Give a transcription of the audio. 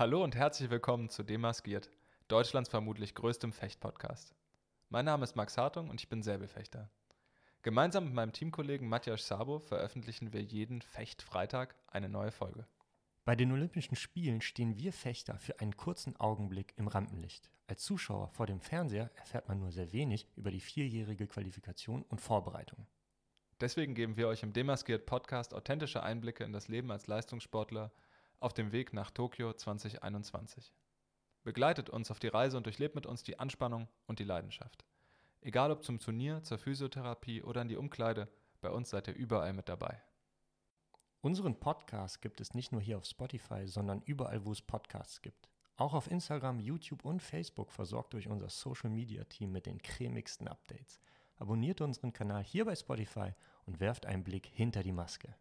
Hallo und herzlich willkommen zu Demaskiert, Deutschlands vermutlich größtem Fechtpodcast. Mein Name ist Max Hartung und ich bin Säbelfechter. Gemeinsam mit meinem Teamkollegen Matthias Sabo veröffentlichen wir jeden Fechtfreitag eine neue Folge. Bei den Olympischen Spielen stehen wir Fechter für einen kurzen Augenblick im Rampenlicht. Als Zuschauer vor dem Fernseher erfährt man nur sehr wenig über die vierjährige Qualifikation und Vorbereitung. Deswegen geben wir euch im Demaskiert Podcast authentische Einblicke in das Leben als Leistungssportler auf dem Weg nach Tokio 2021. Begleitet uns auf die Reise und durchlebt mit uns die Anspannung und die Leidenschaft. Egal ob zum Turnier, zur Physiotherapie oder in die Umkleide, bei uns seid ihr überall mit dabei. Unseren Podcast gibt es nicht nur hier auf Spotify, sondern überall, wo es Podcasts gibt. Auch auf Instagram, YouTube und Facebook versorgt euch unser Social Media Team mit den cremigsten Updates. Abonniert unseren Kanal hier bei Spotify und werft einen Blick hinter die Maske.